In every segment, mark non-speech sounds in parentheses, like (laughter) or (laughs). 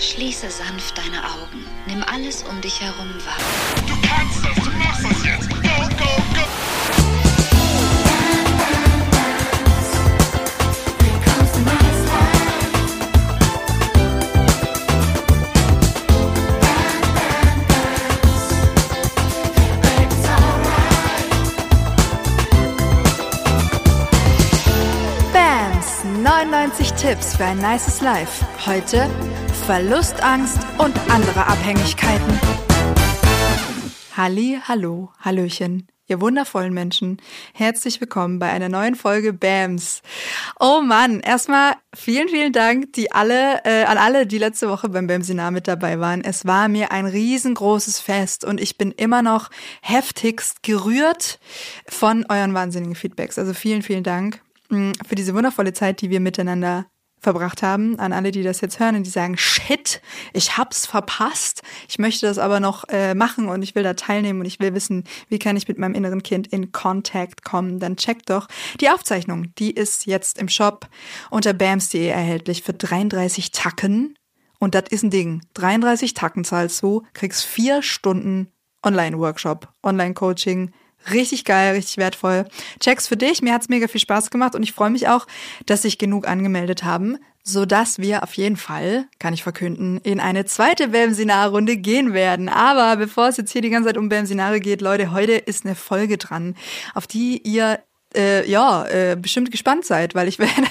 Schließe sanft deine Augen. Nimm alles um dich herum wahr. Du kannst das, du machst das jetzt. Go, go, go. BAMS 99 Tipps für ein nices Life. Heute Verlustangst und andere Abhängigkeiten. Halli, hallo, hallöchen, ihr wundervollen Menschen. Herzlich willkommen bei einer neuen Folge BAMS. Oh Mann, erstmal vielen, vielen Dank die alle, äh, an alle, die letzte Woche beim BAM-Seminar mit dabei waren. Es war mir ein riesengroßes Fest und ich bin immer noch heftigst gerührt von euren wahnsinnigen Feedbacks. Also vielen, vielen Dank mh, für diese wundervolle Zeit, die wir miteinander verbracht haben, an alle, die das jetzt hören und die sagen, shit, ich hab's verpasst, ich möchte das aber noch äh, machen und ich will da teilnehmen und ich will wissen, wie kann ich mit meinem inneren Kind in Kontakt kommen, dann checkt doch die Aufzeichnung, die ist jetzt im Shop unter bams.de erhältlich für 33 Tacken. Und das ist ein Ding, 33 Tacken zahlst du, kriegst vier Stunden Online-Workshop, Online-Coaching, Richtig geil, richtig wertvoll. Checks für dich. Mir hat's mega viel Spaß gemacht und ich freue mich auch, dass sich genug angemeldet haben, so dass wir auf jeden Fall, kann ich verkünden, in eine zweite BAM-Seminarrunde gehen werden. Aber bevor es jetzt hier die ganze Zeit um BAM-Seminare geht, Leute, heute ist eine Folge dran, auf die ihr äh, ja, äh, bestimmt gespannt seid, weil ich (laughs) werde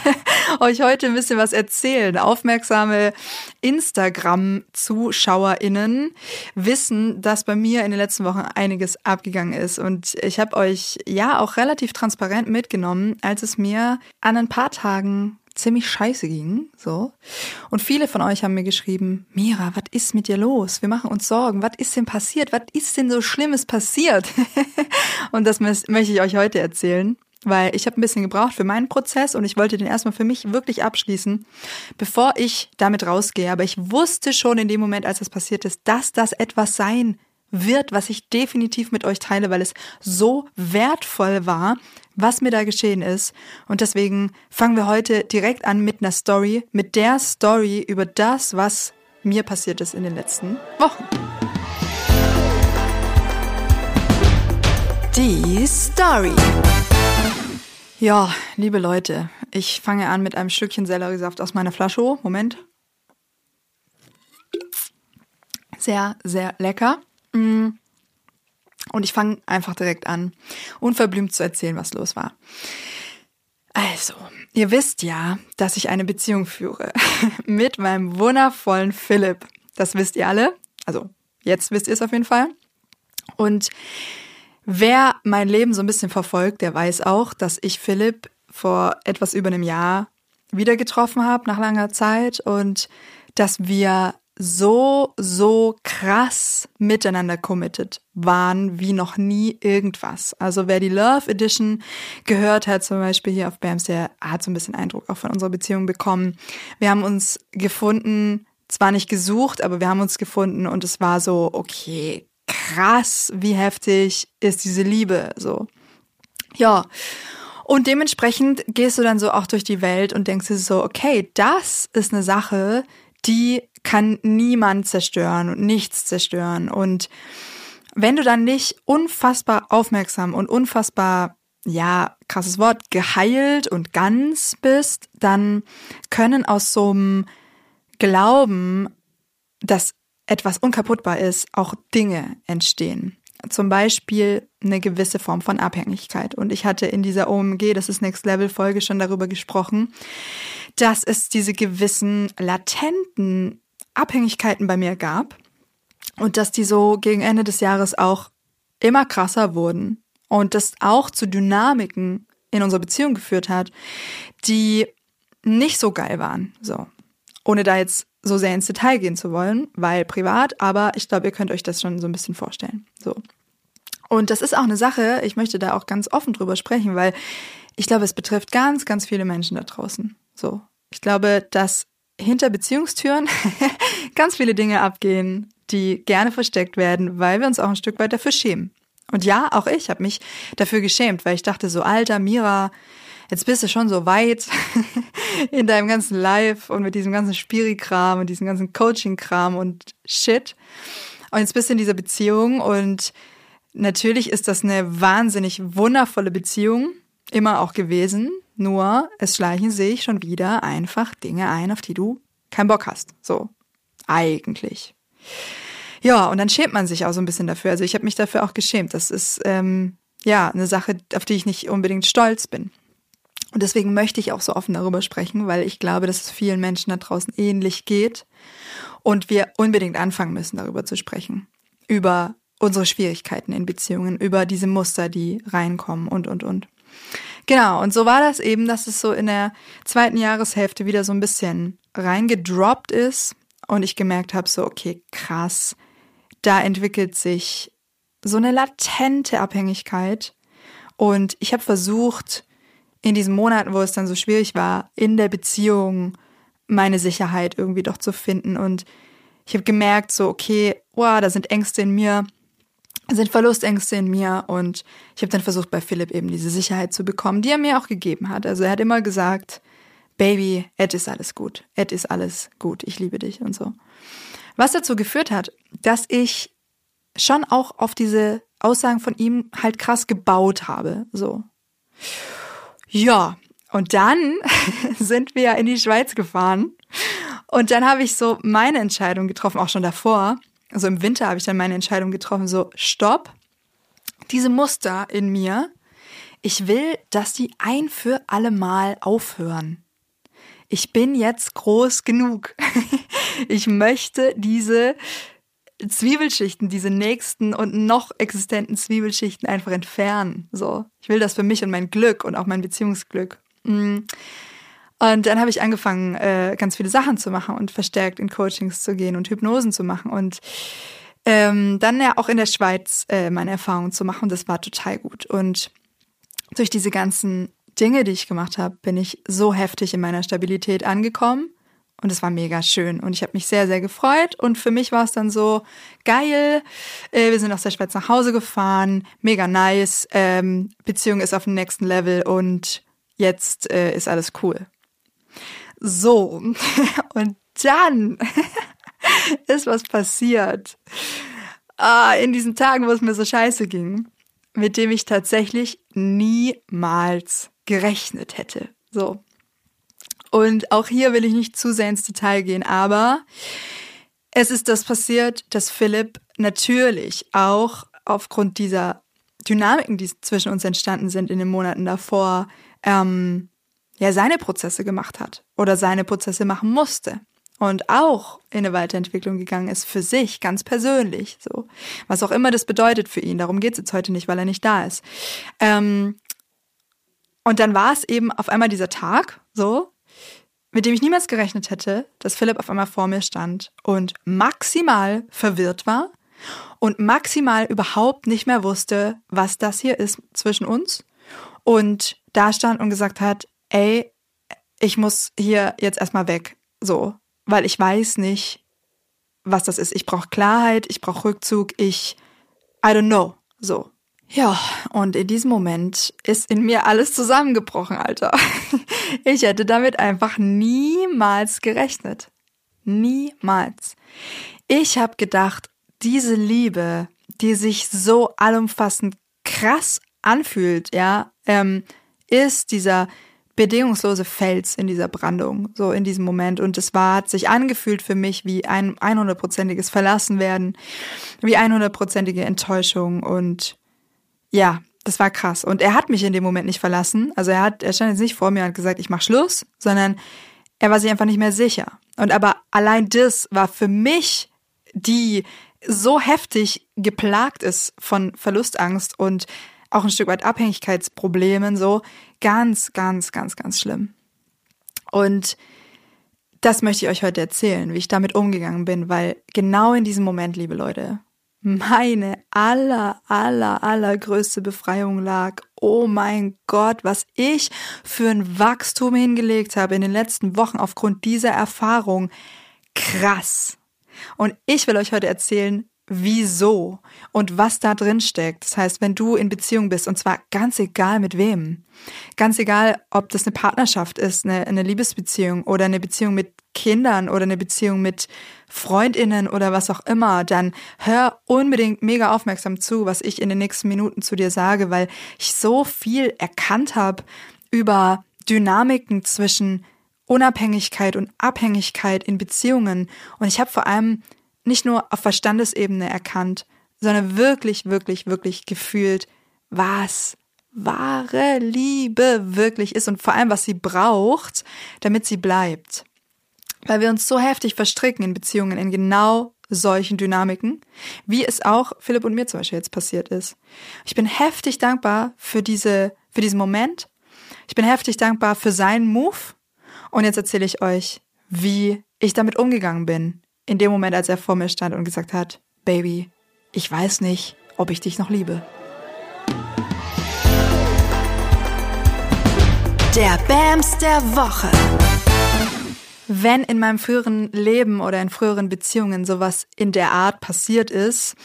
euch heute ein bisschen was erzählen. Aufmerksame Instagram-ZuschauerInnen wissen, dass bei mir in den letzten Wochen einiges abgegangen ist. Und ich habe euch ja auch relativ transparent mitgenommen, als es mir an ein paar Tagen ziemlich scheiße ging, so. Und viele von euch haben mir geschrieben, Mira, was ist mit dir los? Wir machen uns Sorgen. Was ist denn passiert? Was ist denn so Schlimmes passiert? (laughs) und das möchte ich euch heute erzählen weil ich habe ein bisschen gebraucht für meinen Prozess und ich wollte den erstmal für mich wirklich abschließen, bevor ich damit rausgehe. Aber ich wusste schon in dem Moment, als das passiert ist, dass das etwas sein wird, was ich definitiv mit euch teile, weil es so wertvoll war, was mir da geschehen ist. Und deswegen fangen wir heute direkt an mit einer Story, mit der Story über das, was mir passiert ist in den letzten Wochen. Die Story. Ja, liebe Leute, ich fange an mit einem Stückchen Selleriesaft aus meiner Flasche. Moment. Sehr, sehr lecker. Mm. Und ich fange einfach direkt an, unverblümt zu erzählen, was los war. Also, ihr wisst ja, dass ich eine Beziehung führe (laughs) mit meinem wundervollen Philipp. Das wisst ihr alle. Also, jetzt wisst ihr es auf jeden Fall. Und Wer mein Leben so ein bisschen verfolgt, der weiß auch, dass ich Philipp vor etwas über einem Jahr wieder getroffen habe nach langer Zeit und dass wir so, so krass miteinander committed waren wie noch nie irgendwas. Also wer die Love Edition gehört hat, zum Beispiel hier auf BAMS, der hat so ein bisschen Eindruck auch von unserer Beziehung bekommen. Wir haben uns gefunden, zwar nicht gesucht, aber wir haben uns gefunden und es war so, okay, krass, wie heftig ist diese Liebe, so. Ja. Und dementsprechend gehst du dann so auch durch die Welt und denkst dir so, okay, das ist eine Sache, die kann niemand zerstören und nichts zerstören. Und wenn du dann nicht unfassbar aufmerksam und unfassbar, ja, krasses Wort, geheilt und ganz bist, dann können aus so einem Glauben, dass etwas unkaputtbar ist, auch Dinge entstehen. Zum Beispiel eine gewisse Form von Abhängigkeit. Und ich hatte in dieser OMG, das ist Next Level Folge, schon darüber gesprochen, dass es diese gewissen latenten Abhängigkeiten bei mir gab und dass die so gegen Ende des Jahres auch immer krasser wurden und das auch zu Dynamiken in unserer Beziehung geführt hat, die nicht so geil waren. So. Ohne da jetzt so sehr ins Detail gehen zu wollen, weil privat, aber ich glaube, ihr könnt euch das schon so ein bisschen vorstellen. So. Und das ist auch eine Sache, ich möchte da auch ganz offen drüber sprechen, weil ich glaube, es betrifft ganz, ganz viele Menschen da draußen. So. Ich glaube, dass hinter Beziehungstüren (laughs) ganz viele Dinge abgehen, die gerne versteckt werden, weil wir uns auch ein Stück weit dafür schämen. Und ja, auch ich habe mich dafür geschämt, weil ich dachte so, alter Mira, jetzt bist du schon so weit (laughs) in deinem ganzen Life und mit diesem ganzen Spiri-Kram und diesem ganzen Coaching-Kram und Shit. Und jetzt bist du in dieser Beziehung und natürlich ist das eine wahnsinnig wundervolle Beziehung, immer auch gewesen. Nur es schleichen sich schon wieder einfach Dinge ein, auf die du keinen Bock hast. So, eigentlich. Ja, und dann schämt man sich auch so ein bisschen dafür. Also ich habe mich dafür auch geschämt. Das ist ähm, ja eine Sache, auf die ich nicht unbedingt stolz bin. Und deswegen möchte ich auch so offen darüber sprechen, weil ich glaube, dass es vielen Menschen da draußen ähnlich geht und wir unbedingt anfangen müssen, darüber zu sprechen. Über unsere Schwierigkeiten in Beziehungen, über diese Muster, die reinkommen und, und, und. Genau, und so war das eben, dass es so in der zweiten Jahreshälfte wieder so ein bisschen reingedroppt ist und ich gemerkt habe, so, okay, krass, da entwickelt sich so eine latente Abhängigkeit. Und ich habe versucht, in diesen Monaten, wo es dann so schwierig war, in der Beziehung meine Sicherheit irgendwie doch zu finden. Und ich habe gemerkt, so, okay, wow, da sind Ängste in mir, sind Verlustängste in mir. Und ich habe dann versucht, bei Philipp eben diese Sicherheit zu bekommen, die er mir auch gegeben hat. Also er hat immer gesagt, Baby, es ist alles gut. Es ist alles gut. Ich liebe dich und so. Was dazu geführt hat, dass ich schon auch auf diese Aussagen von ihm halt krass gebaut habe. So. Ja, und dann (laughs) sind wir in die Schweiz gefahren. Und dann habe ich so meine Entscheidung getroffen, auch schon davor. Also im Winter habe ich dann meine Entscheidung getroffen, so, stopp. Diese Muster in mir, ich will, dass die ein für alle Mal aufhören. Ich bin jetzt groß genug. (laughs) ich möchte diese Zwiebelschichten, diese nächsten und noch existenten Zwiebelschichten einfach entfernen. So, ich will das für mich und mein Glück und auch mein Beziehungsglück. Mm. Und dann habe ich angefangen, äh, ganz viele Sachen zu machen und verstärkt in Coachings zu gehen und Hypnosen zu machen und ähm, dann ja auch in der Schweiz äh, meine Erfahrungen zu machen. Das war total gut. Und durch diese ganzen Dinge, die ich gemacht habe, bin ich so heftig in meiner Stabilität angekommen und es war mega schön und ich habe mich sehr, sehr gefreut. Und für mich war es dann so geil. Äh, wir sind aus der Schweiz nach Hause gefahren, mega nice. Ähm, Beziehung ist auf dem nächsten Level und jetzt äh, ist alles cool. So, (laughs) und dann (laughs) ist was passiert. Ah, in diesen Tagen, wo es mir so scheiße ging, mit dem ich tatsächlich niemals gerechnet hätte. So, und auch hier will ich nicht zu sehr ins Detail gehen, aber es ist das passiert, dass Philipp natürlich auch aufgrund dieser Dynamiken, die zwischen uns entstanden sind in den Monaten davor, ähm, ja seine Prozesse gemacht hat oder seine Prozesse machen musste. Und auch in eine Weiterentwicklung gegangen ist für sich ganz persönlich so. Was auch immer das bedeutet für ihn darum geht es jetzt heute nicht weil er nicht da ist. Ähm, und dann war es eben auf einmal dieser Tag so mit dem ich niemals gerechnet hätte, dass Philipp auf einmal vor mir stand und maximal verwirrt war und maximal überhaupt nicht mehr wusste, was das hier ist zwischen uns und da stand und gesagt hat, ey, ich muss hier jetzt erstmal weg, so, weil ich weiß nicht, was das ist. Ich brauche Klarheit, ich brauche Rückzug, ich I don't know, so. Ja, und in diesem Moment ist in mir alles zusammengebrochen, Alter. (laughs) Ich hätte damit einfach niemals gerechnet. Niemals. Ich habe gedacht, diese Liebe, die sich so allumfassend krass anfühlt, ja, ähm, ist dieser bedingungslose Fels in dieser Brandung, so in diesem Moment. Und es war, hat sich angefühlt für mich wie ein 100-prozentiges Verlassenwerden, wie 100-prozentige Enttäuschung und ja, das war krass. Und er hat mich in dem Moment nicht verlassen. Also er hat, er stand jetzt nicht vor mir und hat gesagt, ich mach Schluss, sondern er war sich einfach nicht mehr sicher. Und aber allein das war für mich, die so heftig geplagt ist von Verlustangst und auch ein Stück weit Abhängigkeitsproblemen, so ganz, ganz, ganz, ganz schlimm. Und das möchte ich euch heute erzählen, wie ich damit umgegangen bin, weil genau in diesem Moment, liebe Leute, meine aller, aller, allergrößte Befreiung lag. Oh mein Gott, was ich für ein Wachstum hingelegt habe in den letzten Wochen aufgrund dieser Erfahrung. Krass. Und ich will euch heute erzählen, wieso und was da drin steckt. Das heißt, wenn du in Beziehung bist, und zwar ganz egal mit wem, ganz egal, ob das eine Partnerschaft ist, eine, eine Liebesbeziehung oder eine Beziehung mit Kindern oder eine Beziehung mit Freundinnen oder was auch immer, dann hör unbedingt mega aufmerksam zu, was ich in den nächsten Minuten zu dir sage, weil ich so viel erkannt habe über Dynamiken zwischen Unabhängigkeit und Abhängigkeit in Beziehungen. Und ich habe vor allem nicht nur auf Verstandesebene erkannt, sondern wirklich, wirklich, wirklich gefühlt, was wahre Liebe wirklich ist und vor allem, was sie braucht, damit sie bleibt. Weil wir uns so heftig verstricken in Beziehungen, in genau solchen Dynamiken, wie es auch Philipp und mir zum Beispiel jetzt passiert ist. Ich bin heftig dankbar für diese, für diesen Moment. Ich bin heftig dankbar für seinen Move. Und jetzt erzähle ich euch, wie ich damit umgegangen bin. In dem Moment, als er vor mir stand und gesagt hat, Baby, ich weiß nicht, ob ich dich noch liebe. Der Bams der Woche. Wenn in meinem früheren Leben oder in früheren Beziehungen sowas in der Art passiert ist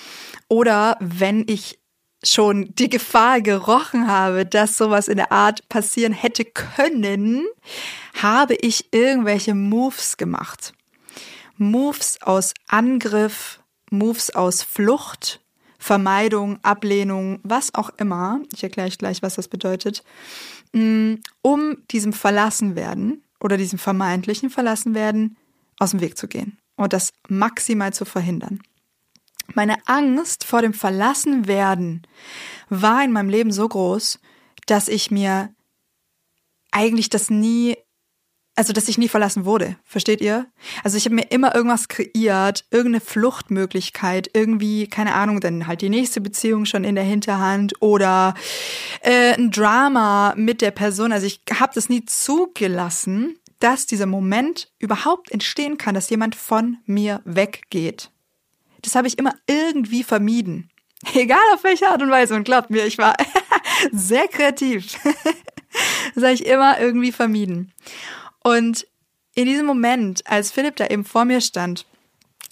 oder wenn ich schon die Gefahr gerochen habe, dass sowas in der Art passieren hätte können, habe ich irgendwelche Moves gemacht. Moves aus Angriff, Moves aus Flucht, Vermeidung, Ablehnung, was auch immer. Ich erkläre euch gleich, was das bedeutet. Mm, um diesem Verlassenwerden oder diesem vermeintlichen Verlassenwerden aus dem Weg zu gehen und das maximal zu verhindern. Meine Angst vor dem Verlassenwerden war in meinem Leben so groß, dass ich mir eigentlich das nie also dass ich nie verlassen wurde, versteht ihr? Also ich habe mir immer irgendwas kreiert, irgendeine Fluchtmöglichkeit, irgendwie, keine Ahnung, dann halt die nächste Beziehung schon in der Hinterhand oder äh, ein Drama mit der Person. Also ich habe das nie zugelassen, dass dieser Moment überhaupt entstehen kann, dass jemand von mir weggeht. Das habe ich immer irgendwie vermieden. (laughs) Egal auf welche Art und Weise. Und glaubt mir, ich war (laughs) sehr kreativ. (laughs) das habe ich immer irgendwie vermieden. Und in diesem Moment, als Philipp da eben vor mir stand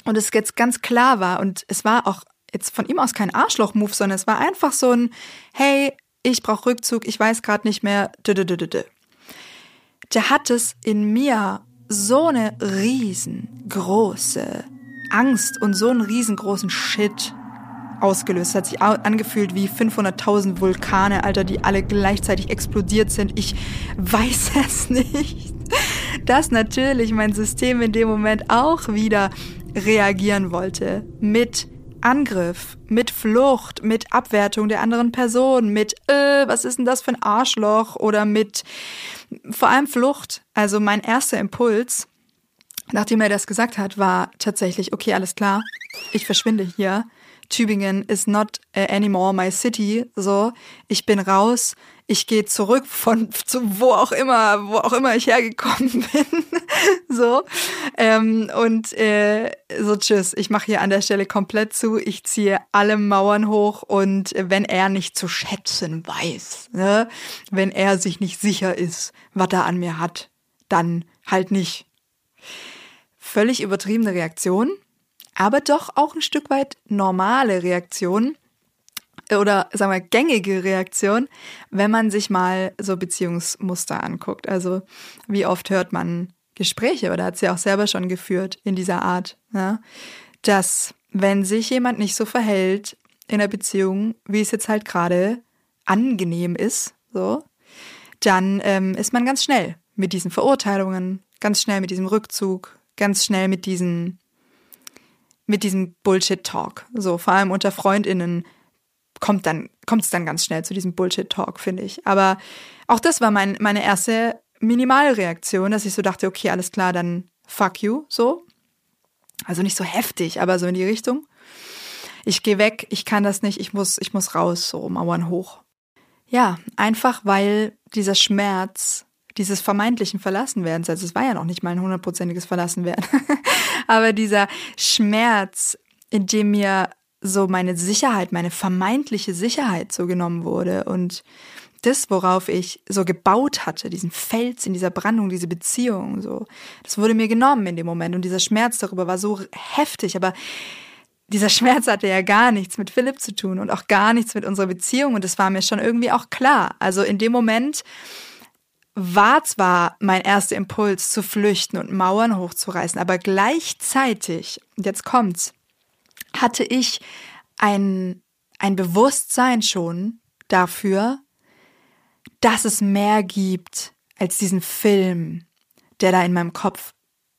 und es jetzt ganz klar war und es war auch jetzt von ihm aus kein Arschloch-Move, sondern es war einfach so ein, hey, ich brauche Rückzug, ich weiß gerade nicht mehr, der hat es in mir so eine riesengroße Angst und so einen riesengroßen Shit ausgelöst. Es hat sich angefühlt wie 500.000 Vulkane, Alter, die alle gleichzeitig explodiert sind. Ich weiß (laughs) es nicht (laughs) dass natürlich mein System in dem Moment auch wieder reagieren wollte mit Angriff, mit Flucht, mit Abwertung der anderen Person, mit äh, was ist denn das für ein Arschloch oder mit vor allem Flucht. Also mein erster Impuls, nachdem er das gesagt hat, war tatsächlich, okay, alles klar, ich verschwinde hier. Tübingen is not uh, anymore my city. So, ich bin raus. Ich gehe zurück von zu wo auch immer, wo auch immer ich hergekommen (laughs) bin. so ähm, und äh, so tschüss. Ich mache hier an der Stelle komplett zu. Ich ziehe alle Mauern hoch und wenn er nicht zu schätzen weiß, ne, wenn er sich nicht sicher ist, was er an mir hat, dann halt nicht. Völlig übertriebene Reaktion aber doch auch ein Stück weit normale Reaktion oder sagen wir gängige Reaktion, wenn man sich mal so Beziehungsmuster anguckt. Also wie oft hört man Gespräche oder hat sie auch selber schon geführt in dieser Art, ne? dass wenn sich jemand nicht so verhält in der Beziehung, wie es jetzt halt gerade angenehm ist, so, dann ähm, ist man ganz schnell mit diesen Verurteilungen, ganz schnell mit diesem Rückzug, ganz schnell mit diesen mit diesem Bullshit-Talk. So, vor allem unter FreundInnen kommt dann, kommt es dann ganz schnell zu diesem Bullshit-Talk, finde ich. Aber auch das war mein, meine erste Minimalreaktion, dass ich so dachte, okay, alles klar, dann fuck you, so. Also nicht so heftig, aber so in die Richtung. Ich gehe weg, ich kann das nicht, ich muss, ich muss raus, so Mauern hoch. Ja, einfach weil dieser Schmerz dieses vermeintlichen Verlassenwerdens, also es war ja noch nicht mal ein hundertprozentiges Verlassenwerden, (laughs) aber dieser Schmerz, in dem mir so meine Sicherheit, meine vermeintliche Sicherheit so genommen wurde und das, worauf ich so gebaut hatte, diesen Fels in dieser Brandung, diese Beziehung, so, das wurde mir genommen in dem Moment und dieser Schmerz darüber war so heftig, aber dieser Schmerz hatte ja gar nichts mit Philipp zu tun und auch gar nichts mit unserer Beziehung und das war mir schon irgendwie auch klar. Also in dem Moment war zwar mein erster Impuls zu flüchten und Mauern hochzureißen, aber gleichzeitig, und jetzt kommt's, hatte ich ein, ein Bewusstsein schon dafür, dass es mehr gibt als diesen Film, der da in meinem Kopf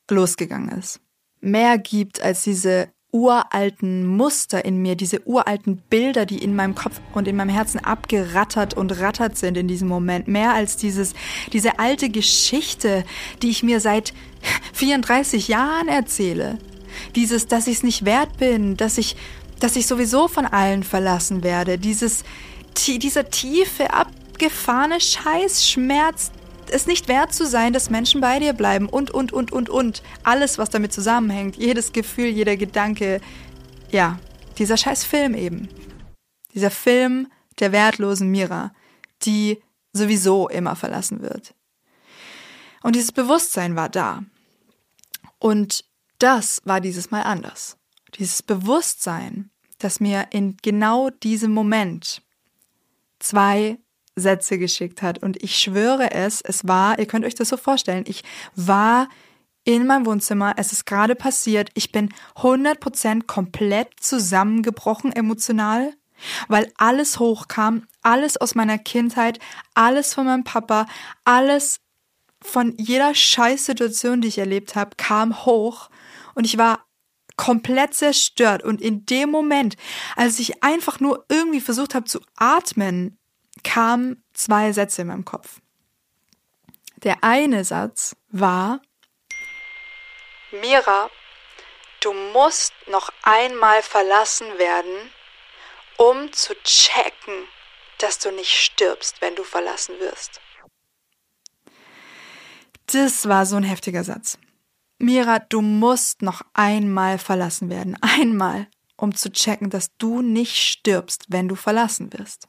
losgegangen ist. Mehr gibt als diese uralten Muster in mir, diese uralten Bilder, die in meinem Kopf und in meinem Herzen abgerattert und rattert sind in diesem Moment. Mehr als dieses, diese alte Geschichte, die ich mir seit (laughs) 34 Jahren erzähle. Dieses, dass ich es nicht wert bin, dass ich, dass ich sowieso von allen verlassen werde. Dieses, dieser tiefe, abgefahrene Scheißschmerz, es nicht wert zu sein, dass Menschen bei dir bleiben und, und, und, und, und. Alles, was damit zusammenhängt, jedes Gefühl, jeder Gedanke. Ja, dieser scheiß Film eben. Dieser Film der wertlosen Mira, die sowieso immer verlassen wird. Und dieses Bewusstsein war da. Und das war dieses Mal anders. Dieses Bewusstsein, das mir in genau diesem Moment zwei Sätze geschickt hat. Und ich schwöre es, es war, ihr könnt euch das so vorstellen, ich war in meinem Wohnzimmer, es ist gerade passiert, ich bin 100% komplett zusammengebrochen emotional, weil alles hochkam, alles aus meiner Kindheit, alles von meinem Papa, alles von jeder Scheißsituation, die ich erlebt habe, kam hoch und ich war komplett zerstört und in dem Moment, als ich einfach nur irgendwie versucht habe zu atmen, kamen zwei Sätze in meinem Kopf. Der eine Satz war, Mira, du musst noch einmal verlassen werden, um zu checken, dass du nicht stirbst, wenn du verlassen wirst. Das war so ein heftiger Satz. Mira, du musst noch einmal verlassen werden. Einmal, um zu checken, dass du nicht stirbst, wenn du verlassen wirst.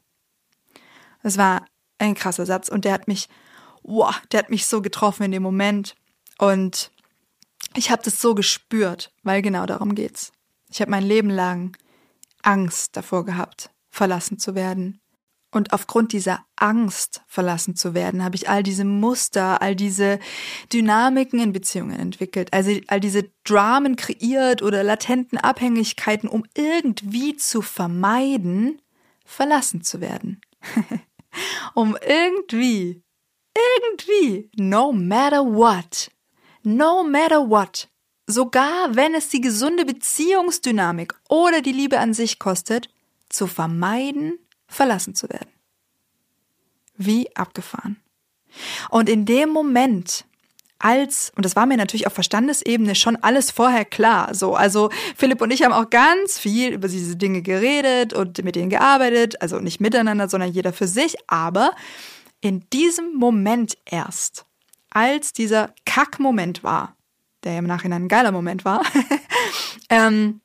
Das war ein krasser Satz und der hat mich, wow, der hat mich so getroffen in dem Moment. Und ich habe das so gespürt, weil genau darum geht's. Ich habe mein Leben lang Angst davor gehabt, verlassen zu werden. Und aufgrund dieser Angst, verlassen zu werden, habe ich all diese Muster, all diese Dynamiken in Beziehungen entwickelt, also all diese Dramen kreiert oder latenten Abhängigkeiten, um irgendwie zu vermeiden, verlassen zu werden. (laughs) um irgendwie, irgendwie, no matter what, no matter what, sogar wenn es die gesunde Beziehungsdynamik oder die Liebe an sich kostet, zu vermeiden, verlassen zu werden. Wie abgefahren. Und in dem Moment, als, und das war mir natürlich auf Verstandesebene schon alles vorher klar, so, also Philipp und ich haben auch ganz viel über diese Dinge geredet und mit denen gearbeitet, also nicht miteinander, sondern jeder für sich, aber in diesem Moment erst, als dieser Kack-Moment war, der im Nachhinein ein geiler Moment war, (laughs) ähm,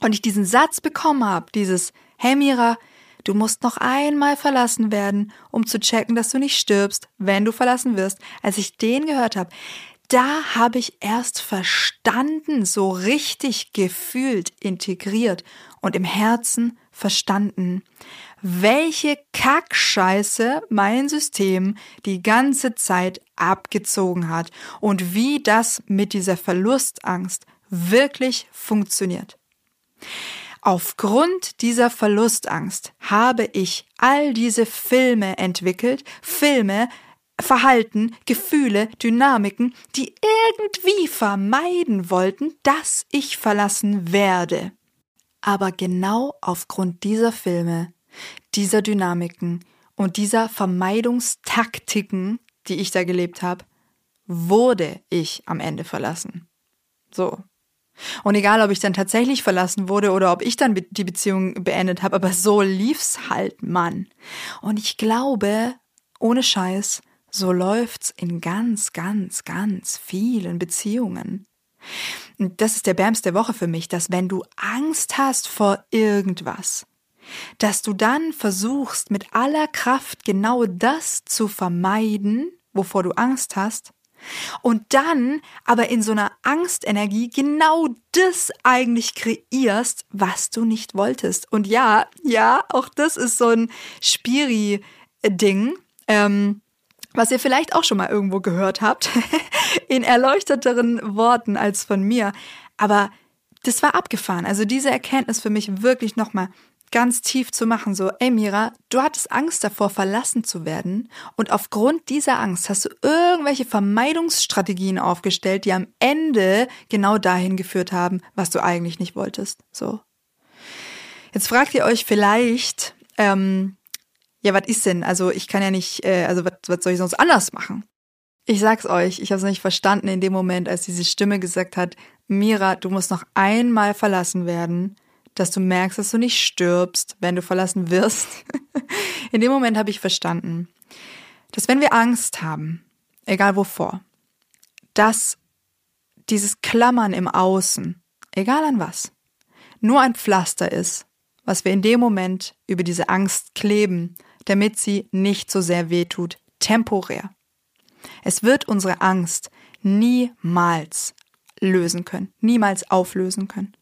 und ich diesen Satz bekommen habe, dieses, hey Mira, Du musst noch einmal verlassen werden, um zu checken, dass du nicht stirbst, wenn du verlassen wirst. Als ich den gehört habe, da habe ich erst verstanden, so richtig gefühlt, integriert und im Herzen verstanden, welche Kackscheiße mein System die ganze Zeit abgezogen hat und wie das mit dieser Verlustangst wirklich funktioniert. Aufgrund dieser Verlustangst habe ich all diese Filme entwickelt, Filme, Verhalten, Gefühle, Dynamiken, die irgendwie vermeiden wollten, dass ich verlassen werde. Aber genau aufgrund dieser Filme, dieser Dynamiken und dieser Vermeidungstaktiken, die ich da gelebt habe, wurde ich am Ende verlassen. So, und egal, ob ich dann tatsächlich verlassen wurde oder ob ich dann die Beziehung beendet habe, aber so lief's halt, Mann. Und ich glaube, ohne Scheiß, so läuft's in ganz, ganz, ganz vielen Beziehungen. Und das ist der Bams der Woche für mich, dass wenn du Angst hast vor irgendwas, dass du dann versuchst, mit aller Kraft genau das zu vermeiden, wovor du Angst hast, Und dann aber in so einer Angstenergie genau das eigentlich kreierst, was du nicht wolltest. Und ja, ja, auch das ist so ein Spiri-Ding. Ähm, was ihr vielleicht auch schon mal irgendwo gehört habt, (laughs) in erleuchteteren Worten als von mir. Aber das war abgefahren. Also diese Erkenntnis für mich wirklich nochmal ganz tief zu machen, so, ey Mira, du hattest Angst davor, verlassen zu werden und aufgrund dieser Angst hast du irgendwelche Vermeidungsstrategien aufgestellt, die am Ende genau dahin geführt haben, was du eigentlich nicht wolltest. So. Jetzt fragt ihr euch vielleicht, ähm, ja, was ist denn? Also ich kann ja nicht, äh, also was, soll ich sonst anders machen? Ich sag's euch, ich habe es nicht verstanden in dem Moment, als diese Stimme gesagt hat, Mira, du musst noch einmal verlassen werden dass du merkst, dass du nicht stirbst, wenn du verlassen wirst. (laughs) In dem Moment habe ich verstanden, dass wenn wir Angst haben, egal wovor, dass dieses Klammern im Außen, egal an was, nur ein Pflaster ist, was wir in dem Moment über diese Angst kleben, damit sie nicht so sehr wehtut, temporär. Es wird unsere Angst niemals lösen können, niemals auflösen können.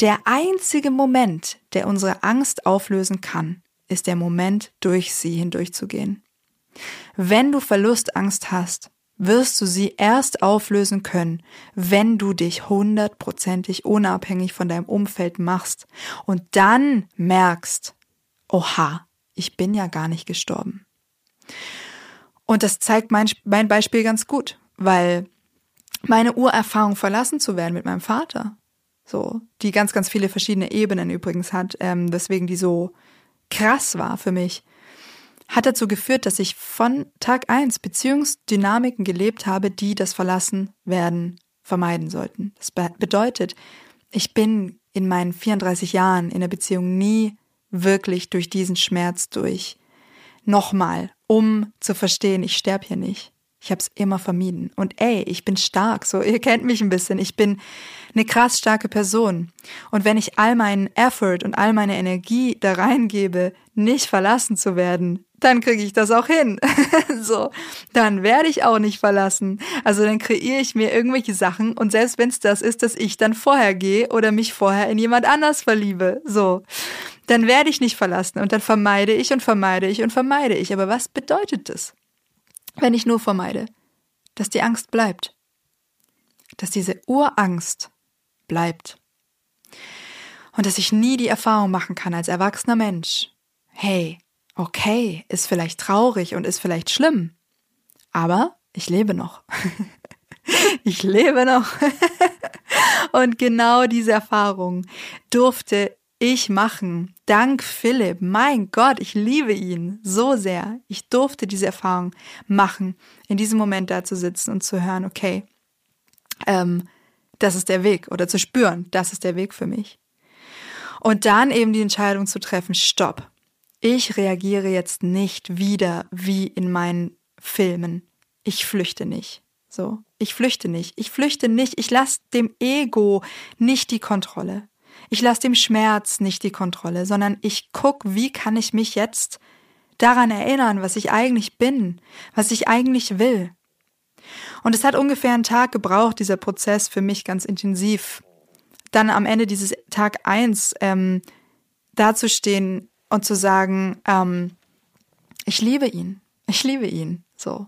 Der einzige Moment, der unsere Angst auflösen kann, ist der Moment, durch sie hindurchzugehen. Wenn du Verlustangst hast, wirst du sie erst auflösen können, wenn du dich hundertprozentig unabhängig von deinem Umfeld machst und dann merkst, oha, ich bin ja gar nicht gestorben. Und das zeigt mein, mein Beispiel ganz gut, weil meine Urerfahrung verlassen zu werden mit meinem Vater, so, die ganz, ganz viele verschiedene Ebenen übrigens hat, ähm, weswegen die so krass war für mich, hat dazu geführt, dass ich von Tag eins Beziehungsdynamiken gelebt habe, die das Verlassen werden vermeiden sollten. Das be bedeutet, ich bin in meinen 34 Jahren in der Beziehung nie wirklich durch diesen Schmerz durch. Nochmal, um zu verstehen, ich sterbe hier nicht. Ich habe es immer vermieden. Und ey, ich bin stark. So, ihr kennt mich ein bisschen. Ich bin eine krass starke Person. Und wenn ich all meinen Effort und all meine Energie da reingebe, nicht verlassen zu werden, dann kriege ich das auch hin. (laughs) so, dann werde ich auch nicht verlassen. Also dann kreiere ich mir irgendwelche Sachen und selbst wenn es das ist, dass ich dann vorher gehe oder mich vorher in jemand anders verliebe, so, dann werde ich nicht verlassen und dann vermeide ich und vermeide ich und vermeide ich. Aber was bedeutet das? Wenn ich nur vermeide, dass die Angst bleibt, dass diese Urangst bleibt und dass ich nie die Erfahrung machen kann als erwachsener Mensch, hey, okay, ist vielleicht traurig und ist vielleicht schlimm, aber ich lebe noch. (laughs) ich lebe noch. (laughs) und genau diese Erfahrung durfte ich machen. Dank Philipp. Mein Gott, ich liebe ihn so sehr. Ich durfte diese Erfahrung machen, in diesem Moment da zu sitzen und zu hören, okay, ähm, das ist der Weg oder zu spüren, das ist der Weg für mich. Und dann eben die Entscheidung zu treffen, stopp. Ich reagiere jetzt nicht wieder wie in meinen Filmen. Ich flüchte nicht. So, ich flüchte nicht. Ich flüchte nicht. Ich lasse dem Ego nicht die Kontrolle. Ich lasse dem Schmerz nicht die Kontrolle, sondern ich guck, wie kann ich mich jetzt daran erinnern, was ich eigentlich bin, was ich eigentlich will. Und es hat ungefähr einen Tag gebraucht, dieser Prozess für mich ganz intensiv. Dann am Ende dieses Tag eins ähm, dazustehen und zu sagen, ähm, ich liebe ihn, ich liebe ihn, so.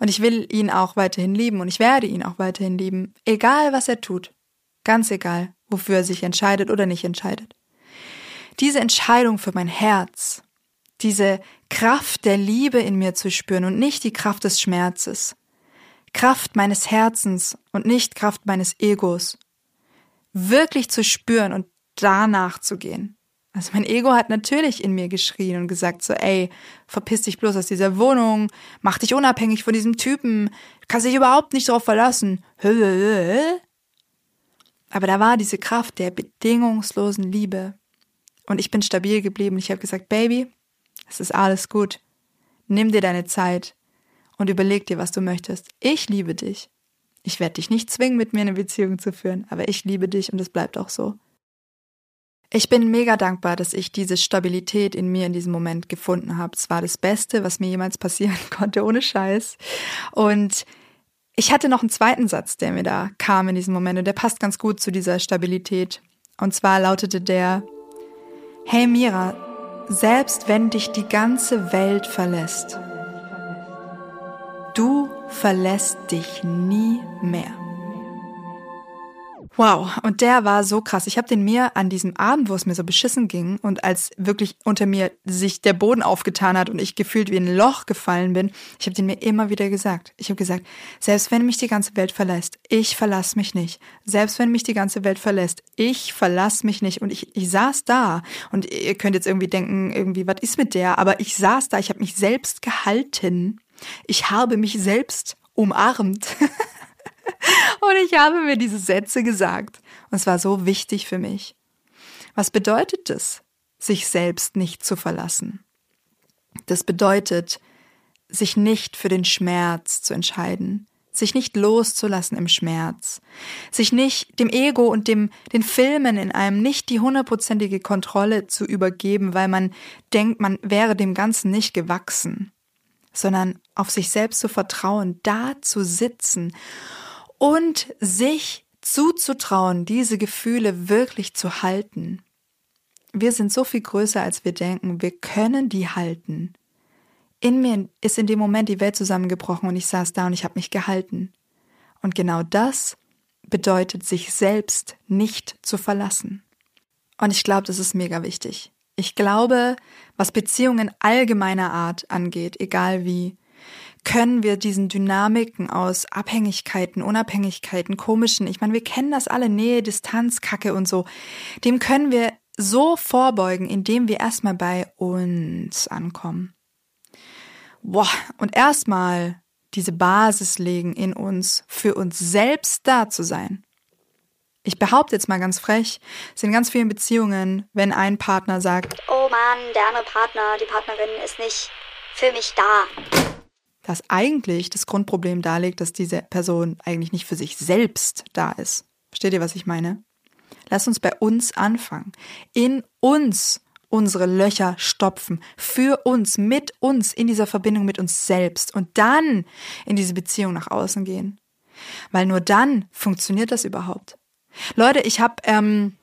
Und ich will ihn auch weiterhin lieben und ich werde ihn auch weiterhin lieben, egal was er tut, ganz egal wofür er sich entscheidet oder nicht entscheidet. Diese Entscheidung für mein Herz, diese Kraft der Liebe in mir zu spüren und nicht die Kraft des Schmerzes, Kraft meines Herzens und nicht Kraft meines Egos, wirklich zu spüren und danach zu gehen. Also mein Ego hat natürlich in mir geschrien und gesagt so, ey, verpiss dich bloß aus dieser Wohnung, mach dich unabhängig von diesem Typen, kannst dich überhaupt nicht darauf verlassen. Aber da war diese Kraft der bedingungslosen Liebe. Und ich bin stabil geblieben. Ich habe gesagt, Baby, es ist alles gut. Nimm dir deine Zeit und überleg dir, was du möchtest. Ich liebe dich. Ich werde dich nicht zwingen, mit mir eine Beziehung zu führen, aber ich liebe dich und es bleibt auch so. Ich bin mega dankbar, dass ich diese Stabilität in mir in diesem Moment gefunden habe. Es war das Beste, was mir jemals passieren (laughs) konnte, ohne Scheiß. Und ich hatte noch einen zweiten Satz, der mir da kam in diesem Moment und der passt ganz gut zu dieser Stabilität. Und zwar lautete der, Hey Mira, selbst wenn dich die ganze Welt verlässt, du verlässt dich nie mehr. Wow, und der war so krass. Ich habe den mir an diesem Abend, wo es mir so beschissen ging und als wirklich unter mir sich der Boden aufgetan hat und ich gefühlt wie ein Loch gefallen bin, ich habe den mir immer wieder gesagt. Ich habe gesagt, selbst wenn mich die ganze Welt verlässt, ich verlass mich nicht. Selbst wenn mich die ganze Welt verlässt, ich verlass mich nicht. Und ich, ich saß da und ihr könnt jetzt irgendwie denken, irgendwie, was ist mit der? Aber ich saß da, ich habe mich selbst gehalten. Ich habe mich selbst umarmt. (laughs) (laughs) Und ich habe mir diese Sätze gesagt. Und es war so wichtig für mich. Was bedeutet es, sich selbst nicht zu verlassen? Das bedeutet, sich nicht für den Schmerz zu entscheiden, sich nicht loszulassen im Schmerz, sich nicht dem Ego und dem, den Filmen in einem nicht die hundertprozentige Kontrolle zu übergeben, weil man denkt, man wäre dem Ganzen nicht gewachsen, sondern auf sich selbst zu vertrauen, da zu sitzen und sich zuzutrauen, diese Gefühle wirklich zu halten. Wir sind so viel größer, als wir denken. Wir können die halten. In mir ist in dem Moment die Welt zusammengebrochen und ich saß da und ich habe mich gehalten. Und genau das bedeutet, sich selbst nicht zu verlassen. Und ich glaube, das ist mega wichtig. Ich glaube, was Beziehungen allgemeiner Art angeht, egal wie, können wir diesen Dynamiken aus Abhängigkeiten, Unabhängigkeiten, komischen, ich meine, wir kennen das alle, Nähe, Distanz, Kacke und so, dem können wir so vorbeugen, indem wir erstmal bei uns ankommen. Boah, und erstmal diese Basis legen in uns, für uns selbst da zu sein. Ich behaupte jetzt mal ganz frech, es sind ganz vielen Beziehungen, wenn ein Partner sagt, oh Mann, der andere Partner, die Partnerin ist nicht für mich da dass eigentlich das Grundproblem darlegt, dass diese Person eigentlich nicht für sich selbst da ist. Versteht ihr, was ich meine? Lass uns bei uns anfangen. In uns unsere Löcher stopfen. Für uns, mit uns, in dieser Verbindung mit uns selbst. Und dann in diese Beziehung nach außen gehen. Weil nur dann funktioniert das überhaupt. Leute, ich habe ähm,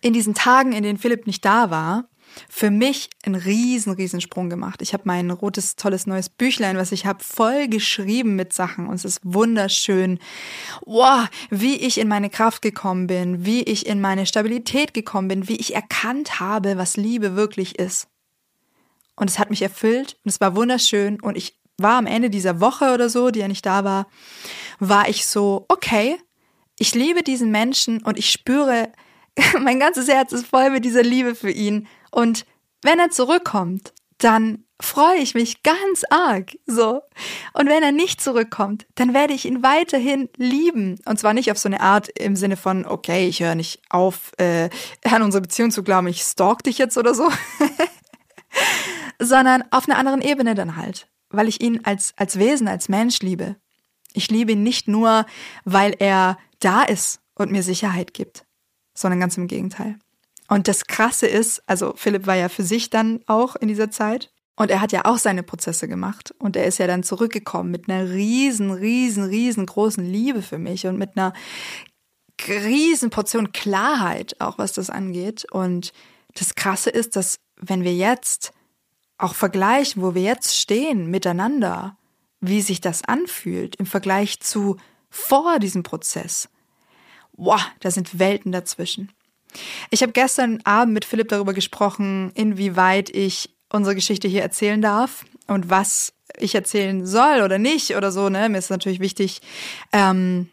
in diesen Tagen, in denen Philipp nicht da war, für mich einen riesen, riesen Sprung gemacht. Ich habe mein rotes, tolles neues Büchlein, was ich habe, voll geschrieben mit Sachen und es ist wunderschön. Wow, wie ich in meine Kraft gekommen bin, wie ich in meine Stabilität gekommen bin, wie ich erkannt habe, was Liebe wirklich ist. Und es hat mich erfüllt und es war wunderschön und ich war am Ende dieser Woche oder so, die ja nicht da war, war ich so, okay, ich liebe diesen Menschen und ich spüre, (laughs) mein ganzes Herz ist voll mit dieser Liebe für ihn. Und wenn er zurückkommt, dann freue ich mich ganz arg, so. Und wenn er nicht zurückkommt, dann werde ich ihn weiterhin lieben. Und zwar nicht auf so eine Art im Sinne von, okay, ich höre nicht auf, äh, an unsere Beziehung zu glauben, ich stalk dich jetzt oder so. (laughs) Sondern auf einer anderen Ebene dann halt. Weil ich ihn als, als Wesen, als Mensch liebe. Ich liebe ihn nicht nur, weil er da ist und mir Sicherheit gibt, sondern ganz im Gegenteil. Und das Krasse ist, also Philipp war ja für sich dann auch in dieser Zeit und er hat ja auch seine Prozesse gemacht und er ist ja dann zurückgekommen mit einer riesen, riesen, riesengroßen Liebe für mich und mit einer riesen Portion Klarheit auch, was das angeht. Und das Krasse ist, dass wenn wir jetzt auch vergleichen, wo wir jetzt stehen miteinander, wie sich das anfühlt im Vergleich zu vor diesem Prozess, boah, da sind Welten dazwischen. Ich habe gestern Abend mit Philipp darüber gesprochen, inwieweit ich unsere Geschichte hier erzählen darf und was ich erzählen soll oder nicht oder so. Ne? Mir ist natürlich wichtig, ähm,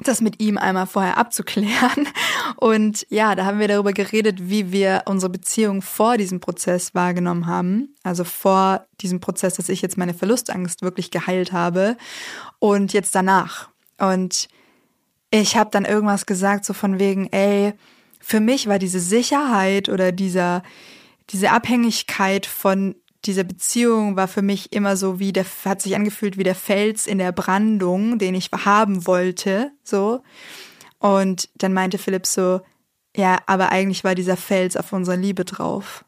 das mit ihm einmal vorher (laughs) abzuklären. Und ja, da haben wir darüber geredet, wie wir unsere Beziehung vor diesem Prozess wahrgenommen haben. Also vor diesem Prozess, dass ich jetzt meine Verlustangst wirklich geheilt habe und jetzt danach. Und ich habe dann irgendwas gesagt, so von wegen, ey, für mich war diese Sicherheit oder dieser, diese Abhängigkeit von dieser Beziehung war für mich immer so wie der, hat sich angefühlt wie der Fels in der Brandung, den ich haben wollte, so. Und dann meinte Philipp so, ja, aber eigentlich war dieser Fels auf unserer Liebe drauf.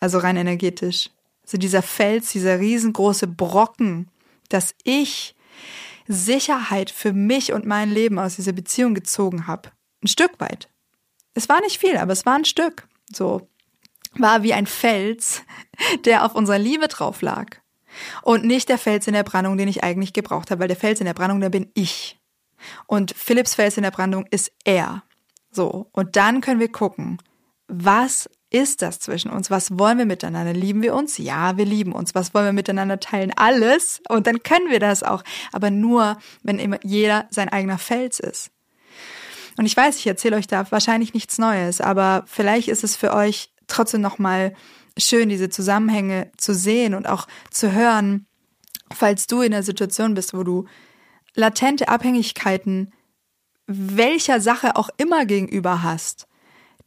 Also rein energetisch. Also dieser Fels, dieser riesengroße Brocken, dass ich Sicherheit für mich und mein Leben aus dieser Beziehung gezogen habe. Ein Stück weit. Es war nicht viel, aber es war ein Stück. So war wie ein Fels, (laughs) der auf unserer Liebe drauf lag. Und nicht der Fels in der Brandung, den ich eigentlich gebraucht habe, weil der Fels in der Brandung, der bin ich. Und Philipps Fels in der Brandung ist er. So. Und dann können wir gucken, was ist das zwischen uns? Was wollen wir miteinander? Lieben wir uns? Ja, wir lieben uns. Was wollen wir miteinander teilen? Alles. Und dann können wir das auch. Aber nur, wenn immer jeder sein eigener Fels ist. Und ich weiß, ich erzähle euch da wahrscheinlich nichts Neues, aber vielleicht ist es für euch trotzdem nochmal schön, diese Zusammenhänge zu sehen und auch zu hören, falls du in der Situation bist, wo du latente Abhängigkeiten welcher Sache auch immer gegenüber hast,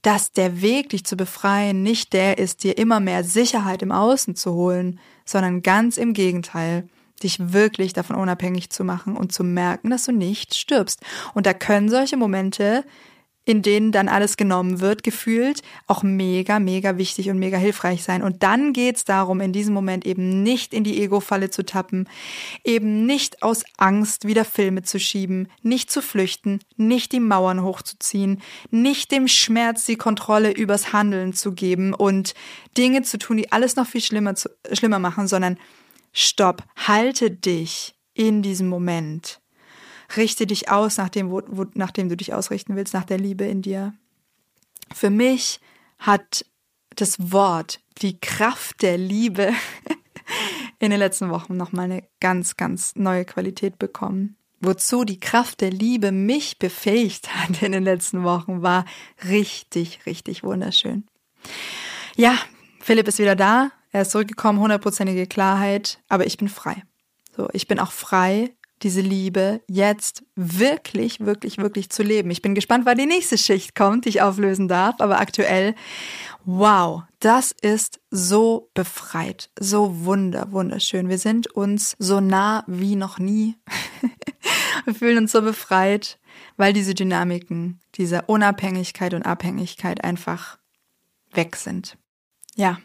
dass der Weg, dich zu befreien, nicht der ist, dir immer mehr Sicherheit im Außen zu holen, sondern ganz im Gegenteil, dich wirklich davon unabhängig zu machen und zu merken, dass du nicht stirbst. Und da können solche Momente in denen dann alles genommen wird, gefühlt, auch mega, mega wichtig und mega hilfreich sein. Und dann geht's darum, in diesem Moment eben nicht in die Ego-Falle zu tappen, eben nicht aus Angst wieder Filme zu schieben, nicht zu flüchten, nicht die Mauern hochzuziehen, nicht dem Schmerz die Kontrolle übers Handeln zu geben und Dinge zu tun, die alles noch viel schlimmer, zu, schlimmer machen, sondern stopp, halte dich in diesem Moment richte dich aus nach dem, wo, wo, nach dem du dich ausrichten willst, nach der Liebe in dir. Für mich hat das Wort, die Kraft der Liebe (laughs) in den letzten Wochen nochmal eine ganz, ganz neue Qualität bekommen. Wozu die Kraft der Liebe mich befähigt hat in den letzten Wochen, war richtig, richtig wunderschön. Ja, Philipp ist wieder da. Er ist zurückgekommen, hundertprozentige Klarheit, aber ich bin frei. So, ich bin auch frei diese Liebe jetzt wirklich, wirklich, wirklich zu leben. Ich bin gespannt, wann die nächste Schicht kommt, die ich auflösen darf, aber aktuell, wow, das ist so befreit, so wunder, wunderschön. Wir sind uns so nah wie noch nie. (laughs) Wir fühlen uns so befreit, weil diese Dynamiken, diese Unabhängigkeit und Abhängigkeit einfach weg sind. Ja,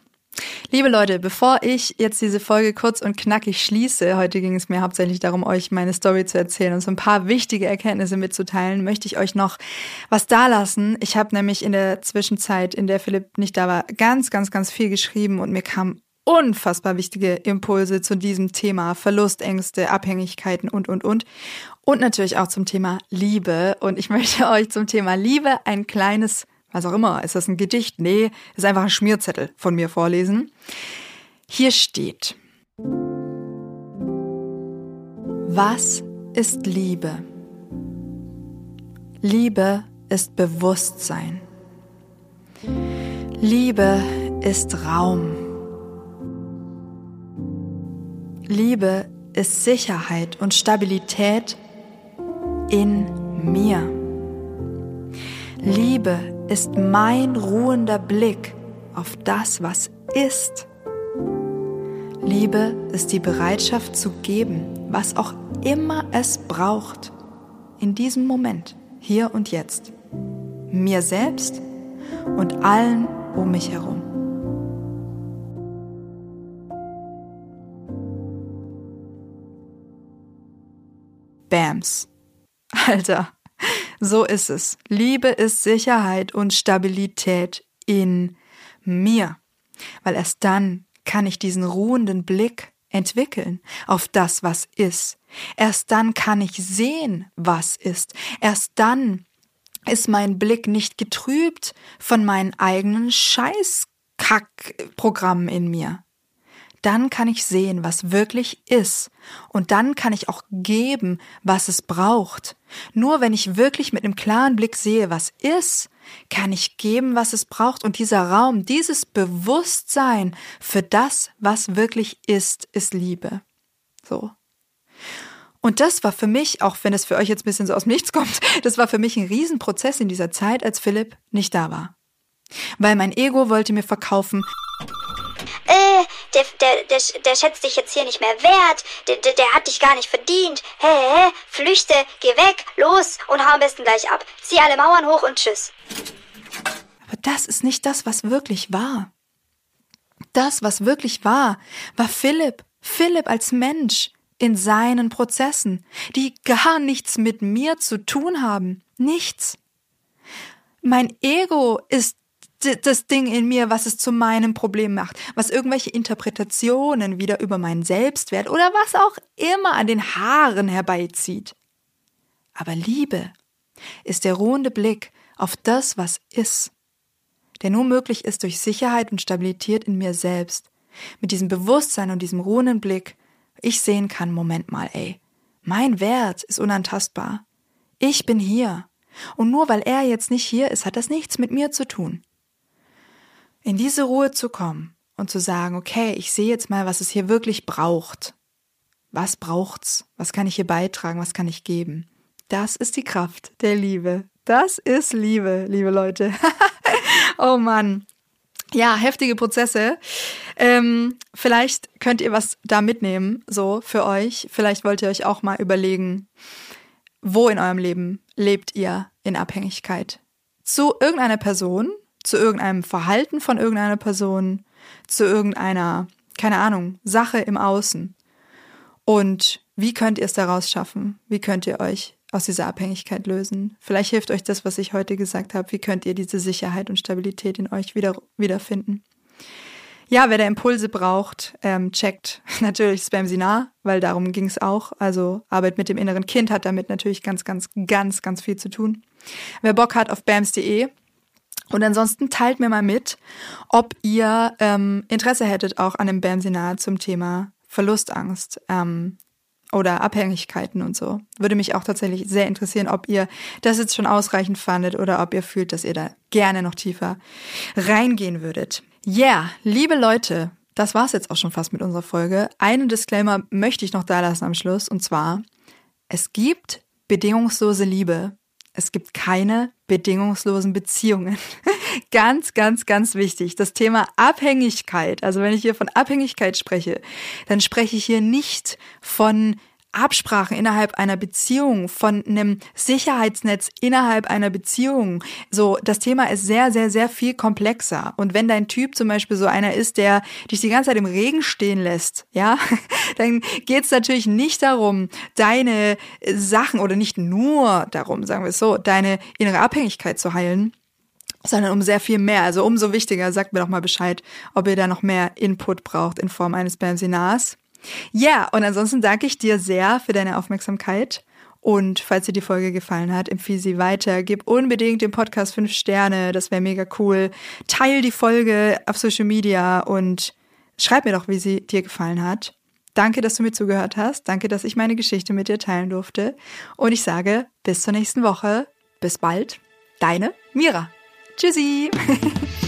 Liebe Leute, bevor ich jetzt diese Folge kurz und knackig schließe, heute ging es mir hauptsächlich darum, euch meine Story zu erzählen und so ein paar wichtige Erkenntnisse mitzuteilen, möchte ich euch noch was dalassen. Ich habe nämlich in der Zwischenzeit, in der Philipp nicht da war, ganz, ganz, ganz viel geschrieben und mir kamen unfassbar wichtige Impulse zu diesem Thema Verlustängste, Abhängigkeiten und, und, und. Und natürlich auch zum Thema Liebe. Und ich (laughs) möchte euch zum Thema Liebe ein kleines was auch immer. Ist das ein Gedicht? Nee, ist einfach ein Schmierzettel von mir vorlesen. Hier steht. Was ist Liebe? Liebe ist Bewusstsein. Liebe ist Raum. Liebe ist Sicherheit und Stabilität in mir. Liebe ist mein ruhender Blick auf das, was ist. Liebe ist die Bereitschaft zu geben, was auch immer es braucht, in diesem Moment, hier und jetzt, mir selbst und allen um mich herum. Bams. (laughs) Alter, so ist es. Liebe ist Sicherheit und Stabilität in mir. Weil erst dann kann ich diesen ruhenden Blick entwickeln auf das, was ist. Erst dann kann ich sehen, was ist. Erst dann ist mein Blick nicht getrübt von meinen eigenen Scheißkackprogrammen in mir dann kann ich sehen, was wirklich ist. Und dann kann ich auch geben, was es braucht. Nur wenn ich wirklich mit einem klaren Blick sehe, was ist, kann ich geben, was es braucht. Und dieser Raum, dieses Bewusstsein für das, was wirklich ist, ist Liebe. So. Und das war für mich, auch wenn es für euch jetzt ein bisschen so aus dem Nichts kommt, (laughs) das war für mich ein Riesenprozess in dieser Zeit, als Philipp nicht da war. Weil mein Ego wollte mir verkaufen, äh, der, der, der, der schätzt dich jetzt hier nicht mehr wert, der, der, der hat dich gar nicht verdient. Hä, hä, flüchte, geh weg, los und hau am besten gleich ab. Zieh alle Mauern hoch und tschüss. Aber das ist nicht das, was wirklich war. Das, was wirklich war, war Philipp. Philipp als Mensch, in seinen Prozessen, die gar nichts mit mir zu tun haben. Nichts. Mein Ego ist das Ding in mir, was es zu meinem Problem macht, was irgendwelche Interpretationen wieder über meinen Selbstwert oder was auch immer an den Haaren herbeizieht. Aber Liebe ist der ruhende Blick auf das, was ist, der nur möglich ist durch Sicherheit und Stabilität in mir selbst. Mit diesem Bewusstsein und diesem ruhenden Blick, ich sehen kann, Moment mal, ey, mein Wert ist unantastbar. Ich bin hier. Und nur weil er jetzt nicht hier ist, hat das nichts mit mir zu tun in diese Ruhe zu kommen und zu sagen, okay, ich sehe jetzt mal, was es hier wirklich braucht. Was braucht's? Was kann ich hier beitragen? Was kann ich geben? Das ist die Kraft der Liebe. Das ist Liebe, liebe Leute. (laughs) oh Mann. Ja, heftige Prozesse. Ähm, vielleicht könnt ihr was da mitnehmen, so für euch. Vielleicht wollt ihr euch auch mal überlegen, wo in eurem Leben lebt ihr in Abhängigkeit? Zu irgendeiner Person, zu irgendeinem Verhalten von irgendeiner Person, zu irgendeiner, keine Ahnung, Sache im Außen. Und wie könnt ihr es daraus schaffen? Wie könnt ihr euch aus dieser Abhängigkeit lösen? Vielleicht hilft euch das, was ich heute gesagt habe. Wie könnt ihr diese Sicherheit und Stabilität in euch wieder wiederfinden? Ja, wer da Impulse braucht, ähm, checkt (laughs) natürlich Spam Sinar, weil darum ging es auch. Also Arbeit mit dem inneren Kind hat damit natürlich ganz, ganz, ganz, ganz viel zu tun. Wer Bock hat auf bams.de, und ansonsten teilt mir mal mit, ob ihr ähm, Interesse hättet auch an dem BAM-Seminar zum Thema Verlustangst ähm, oder Abhängigkeiten und so. Würde mich auch tatsächlich sehr interessieren, ob ihr das jetzt schon ausreichend fandet oder ob ihr fühlt, dass ihr da gerne noch tiefer reingehen würdet. Ja, yeah, liebe Leute, das war's jetzt auch schon fast mit unserer Folge. Einen Disclaimer möchte ich noch da lassen am Schluss und zwar, es gibt bedingungslose Liebe es gibt keine bedingungslosen Beziehungen. (laughs) ganz, ganz, ganz wichtig. Das Thema Abhängigkeit. Also wenn ich hier von Abhängigkeit spreche, dann spreche ich hier nicht von Absprachen innerhalb einer Beziehung, von einem Sicherheitsnetz innerhalb einer Beziehung. So, das Thema ist sehr, sehr, sehr viel komplexer. Und wenn dein Typ zum Beispiel so einer ist, der dich die ganze Zeit im Regen stehen lässt, ja, (laughs) dann geht es natürlich nicht darum, deine Sachen oder nicht nur darum, sagen wir es so, deine innere Abhängigkeit zu heilen, sondern um sehr viel mehr. Also umso wichtiger, sagt mir doch mal Bescheid, ob ihr da noch mehr Input braucht in Form eines Bensinars. Ja, und ansonsten danke ich dir sehr für deine Aufmerksamkeit. Und falls dir die Folge gefallen hat, empfehle sie weiter. Gib unbedingt dem Podcast fünf Sterne, das wäre mega cool. Teil die Folge auf Social Media und schreib mir doch, wie sie dir gefallen hat. Danke, dass du mir zugehört hast. Danke, dass ich meine Geschichte mit dir teilen durfte. Und ich sage bis zur nächsten Woche. Bis bald. Deine Mira. Tschüssi. (laughs)